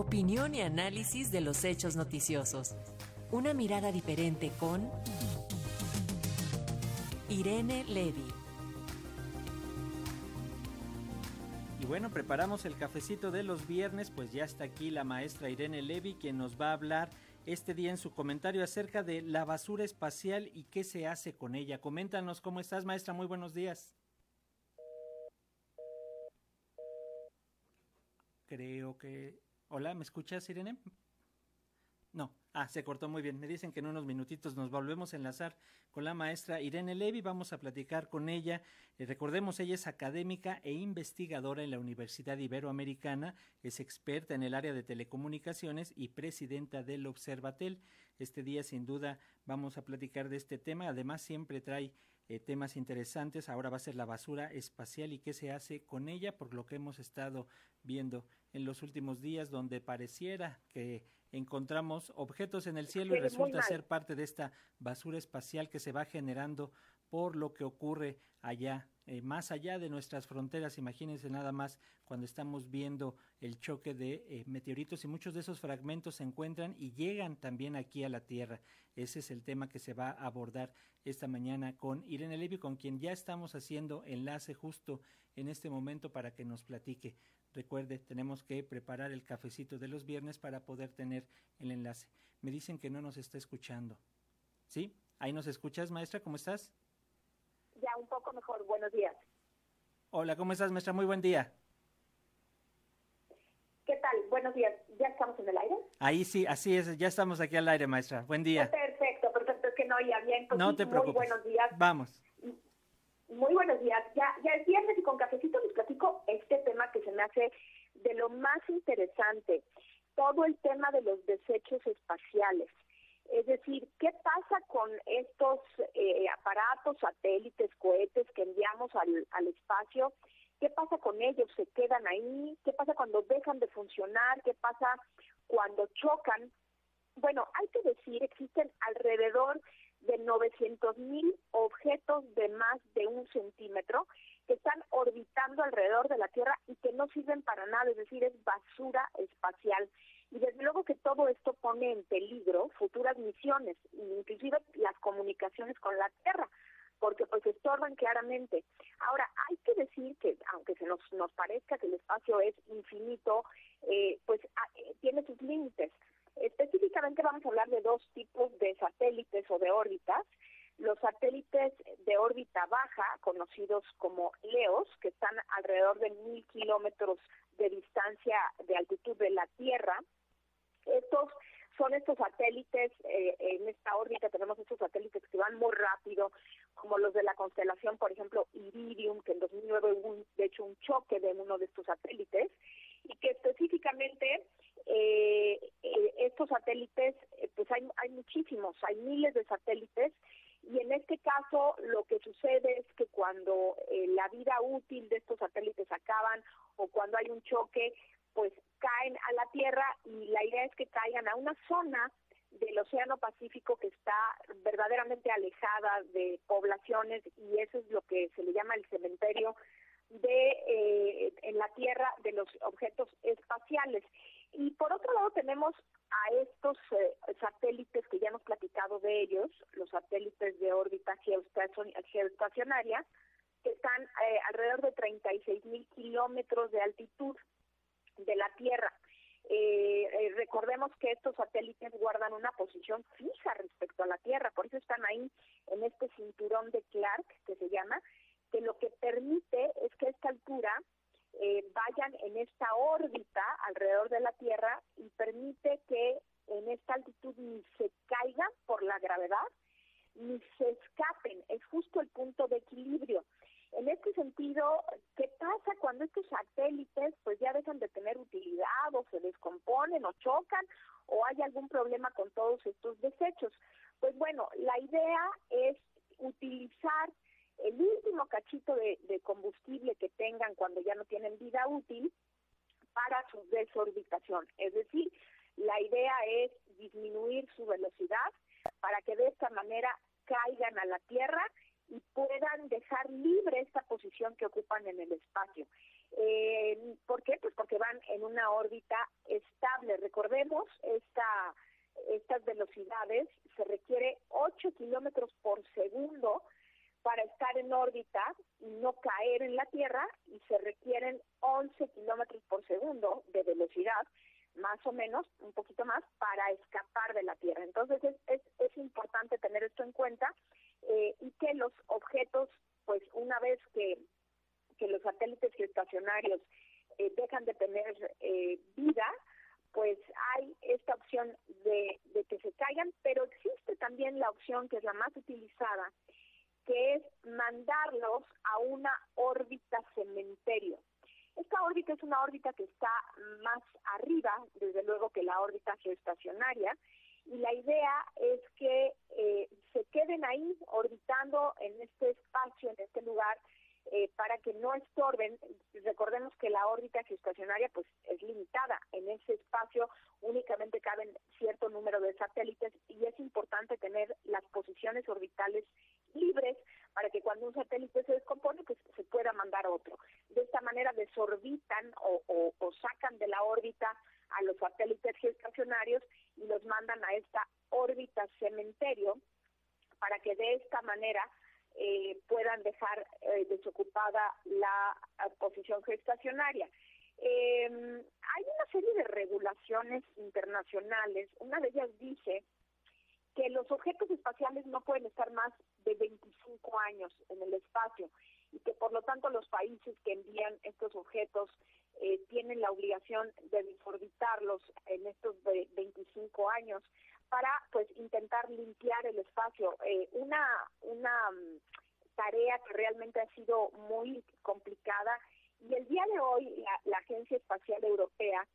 Opinión y análisis de los hechos noticiosos. Una mirada diferente con Irene Levy. Y bueno, preparamos el cafecito de los viernes, pues ya está aquí la maestra Irene Levy, quien nos va a hablar este día en su comentario acerca de la basura espacial y qué se hace con ella. Coméntanos cómo estás, maestra. Muy buenos días. Creo que... Hola, ¿me escuchas, Irene? No, ah, se cortó muy bien. Me dicen que en unos minutitos nos volvemos a enlazar con la maestra Irene Levy. Vamos a platicar con ella. Eh, recordemos, ella es académica e investigadora en la Universidad Iberoamericana, es experta en el área de telecomunicaciones y presidenta del Observatel. Este día, sin duda, vamos a platicar de este tema. Además, siempre trae eh, temas interesantes. Ahora va a ser la basura espacial y qué se hace con ella, por lo que hemos estado viendo en los últimos días, donde pareciera que encontramos objetos en el cielo y resulta ser parte de esta basura espacial que se va generando por lo que ocurre allá, eh, más allá de nuestras fronteras. Imagínense nada más cuando estamos viendo el choque de eh, meteoritos y muchos de esos fragmentos se encuentran y llegan también aquí a la Tierra. Ese es el tema que se va a abordar esta mañana con Irene Levy, con quien ya estamos haciendo enlace justo en este momento para que nos platique. Recuerde, tenemos que preparar el cafecito de los viernes para poder tener el enlace. Me dicen que no nos está escuchando. ¿Sí? ¿Ahí nos escuchas, maestra? ¿Cómo estás? Ya, un poco mejor. Buenos días. Hola, ¿cómo estás, maestra? Muy buen día. ¿Qué tal? Buenos días. ¿Ya estamos en el aire? Ahí sí, así es. Ya estamos aquí al aire, maestra. Buen día. Perfecto, perfecto. Es que no oía bien. Pues no te preocupes. Muy buenos días. Vamos. Muy buenos días. Ya, ya es viernes y con cafecito les platico este tema que se me hace de lo más interesante. Todo el tema de los desechos espaciales. Es decir, ¿qué pasa con estos eh, aparatos, satélites, cohetes que enviamos al, al espacio? ¿Qué pasa con ellos? ¿Se quedan ahí? ¿Qué pasa cuando dejan de funcionar? ¿Qué pasa cuando chocan? Bueno, hay que decir, existen alrededor de 900 mil objetos de más de un centímetro que están orbitando alrededor de la Tierra y que no sirven para nada, es decir, es basura espacial. Y desde luego que todo esto pone en peligro inclusive las comunicaciones con la Tierra, porque pues estorban claramente. Ahora, hay que decir que, aunque se nos, nos parezca que el espacio es infinito, eh, pues ah, eh, tiene sus límites. Específicamente vamos a hablar de dos tipos de satélites o de órbitas. Los satélites de órbita baja, conocidos como LEOS, que están alrededor de mil kilómetros de distancia de altitud de la Tierra. Estos son estos satélites, eh, en esta órbita tenemos estos satélites que van muy rápido, como los de la constelación, por ejemplo, Iridium, que en 2009 hubo de hecho un choque de uno de estos satélites, y que específicamente eh, eh, estos satélites, eh, pues hay, hay muchísimos, hay miles de satélites y en este caso lo que sucede es que cuando eh, la vida útil de estos satélites acaban o cuando hay un choque, pues caen a la Tierra y la idea es que caigan a una zona del Océano Pacífico que está verdaderamente alejada de poblaciones y eso es lo que se le llama el cementerio de eh, en la Tierra de los objetos espaciales. Y por otro lado tenemos a estos eh, satélites que ya hemos platicado de ellos, los satélites de órbita geoestacionaria, que están eh, alrededor de 36 mil kilómetros de altitud de la Tierra. Eh, recordemos que estos satélites guardan una posición fija respecto a la Tierra, por eso están ahí en este cinturón de Clark, que se llama, que lo que permite es que a esta altura eh, vayan en esta órbita alrededor de la Tierra y permite que en esta altitud ni se caigan por la gravedad ni se escapen. Es justo el punto de equilibrio. En este sentido, ¿qué pasa cuando estos satélites pues ya dejan de tener utilidad o se descomponen o chocan o hay algún problema con todos estos desechos? Pues bueno, la idea es utilizar el último cachito de, combustible que tengan cuando ya no tienen vida útil para su desorbitación. Es decir, la idea es disminuir su velocidad para que de esta manera caigan a la Tierra y puedan dejar libre esta posición que ocupan en el espacio. Eh, ¿Por qué? Pues porque van en una órbita limitable. Recordemos, esta, estas velocidades se requiere 8 kilómetros por segundo para estar en órbita y no caer en la Tierra y se requieren 11 kilómetros por segundo de velocidad, más o menos, un poquito más, para escapar de la Tierra. Entonces es, es, es importante tener esto en cuenta eh, y que los objetos, pues una vez que, que los satélites geoestacionarios eh, dejan de tener eh, vida, pues hay esta opción de, de que se caigan, pero existe también la opción que es la más utilizada, que es mandarlos a una órbita cementerio. Esta órbita es una órbita que está más arriba, desde luego, que la órbita geoestacionaria, y la idea es que eh, se queden ahí orbitando en este espacio, en este lugar, eh, para que no estorben. Recordemos que la órbita geoestacionaria pues es limitada. En ese espacio únicamente caben cierto número de satélites y es importante tener las posiciones orbitales libres para que cuando un satélite se descompone pues se pueda mandar otro. De esta manera desorbitan o, o, sacan de la órbita a los satélites geoestacionarios y los mandan a esta órbita cementerio para que de esta manera eh, puedan dejar eh, desocupada la uh, posición gestacionaria. Eh, hay una serie de regulaciones internacionales, una de ellas dice que los objetos espaciales no pueden estar más de 25 años en el espacio y que por lo tanto los países que envían estos objetos eh, tienen la obligación de desorbitarlos en estos 25 años para pues intentar limpiar el espacio. Eh, una una mm, tarea que realmente ha sido muy complicada y el día de hoy la, la Agencia Espacial Europea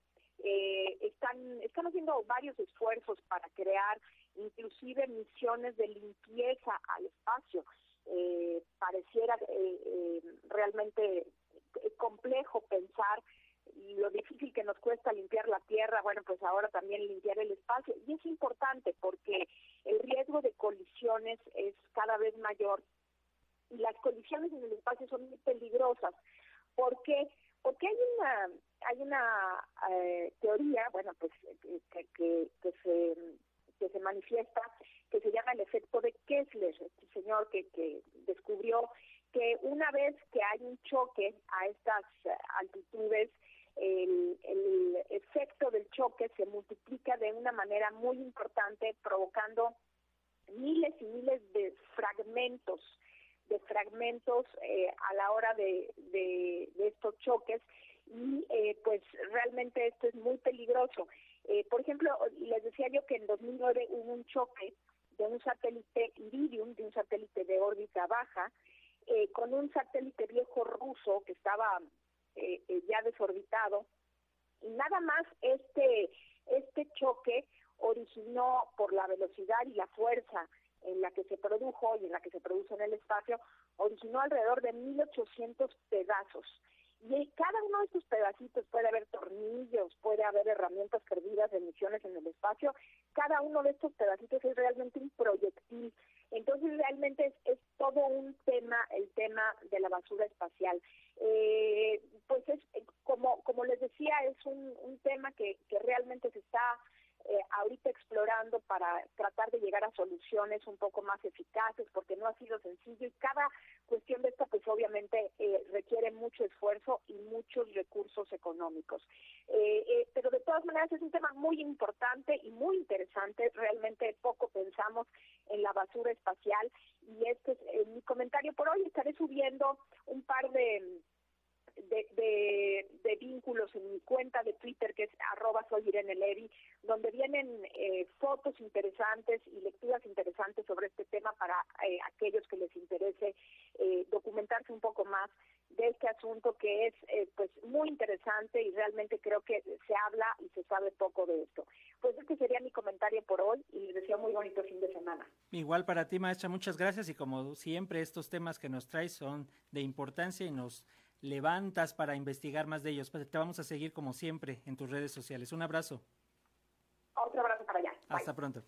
eh, están están haciendo varios esfuerzos para crear inclusive misiones de limpieza al espacio. Eh, pareciera eh, eh, realmente complejo pensar lo difícil que nos cuesta limpiar la tierra, bueno, pues ahora también limpiar el espacio. Y es importante porque el riesgo de colisiones es cada vez mayor y las colisiones en el espacio son muy peligrosas. ¿Por qué? Porque hay una, hay una eh, teoría, bueno, pues que, que, que, se, que se manifiesta, que se llama el efecto de Kessler, este señor que, que descubrió que una vez que hay un choque a estas altitudes, el, el efecto del choque se multiplica de una manera muy importante, provocando miles y miles de fragmentos, de fragmentos eh, a la hora de, de, de estos choques y eh, pues realmente esto es muy peligroso. Eh, por ejemplo, les decía yo que en 2009 hubo un choque de un satélite Iridium, de un satélite de órbita baja, eh, con un satélite viejo ruso que estaba eh, eh, ya desorbitado. Y nada más este, este choque originó por la velocidad y la fuerza en la que se produjo y en la que se produce en el espacio, originó alrededor de 1.800 pedazos. Y cada uno de estos pedacitos puede haber tornillos, puede haber herramientas perdidas de misiones en el espacio. Cada uno de estos pedacitos es realmente un proyectil. Entonces realmente es, es todo un tema, el tema de la basura espacial. Eh, pues es como como les decía es un, un tema que, que realmente se está eh, ahorita explorando para tratar de llegar a soluciones un poco más eficaces, porque no ha sido sencillo y cada cuestión de esta, pues obviamente eh, requiere mucho esfuerzo y muchos recursos económicos. Eh, eh, pero de todas maneras es un tema muy importante y muy interesante. Realmente poco pensamos en la basura espacial y este es eh, mi comentario por hoy. Estaré subiendo un par de de, de, de, vínculos en mi cuenta de Twitter, que es arroba soy Irene Levy, donde vienen eh, fotos interesantes y lecturas interesantes sobre este tema para eh, aquellos que les interese eh, documentarse un poco más de este asunto que es eh, pues muy interesante y realmente creo que se habla y se sabe poco de esto. Pues este sería mi comentario por hoy y les deseo muy bonito fin de semana. Igual para ti, maestra, muchas gracias y como siempre estos temas que nos traes son de importancia y nos levantas para investigar más de ellos. Pues te vamos a seguir como siempre en tus redes sociales. Un abrazo. Otro abrazo para allá. Hasta Bye. pronto.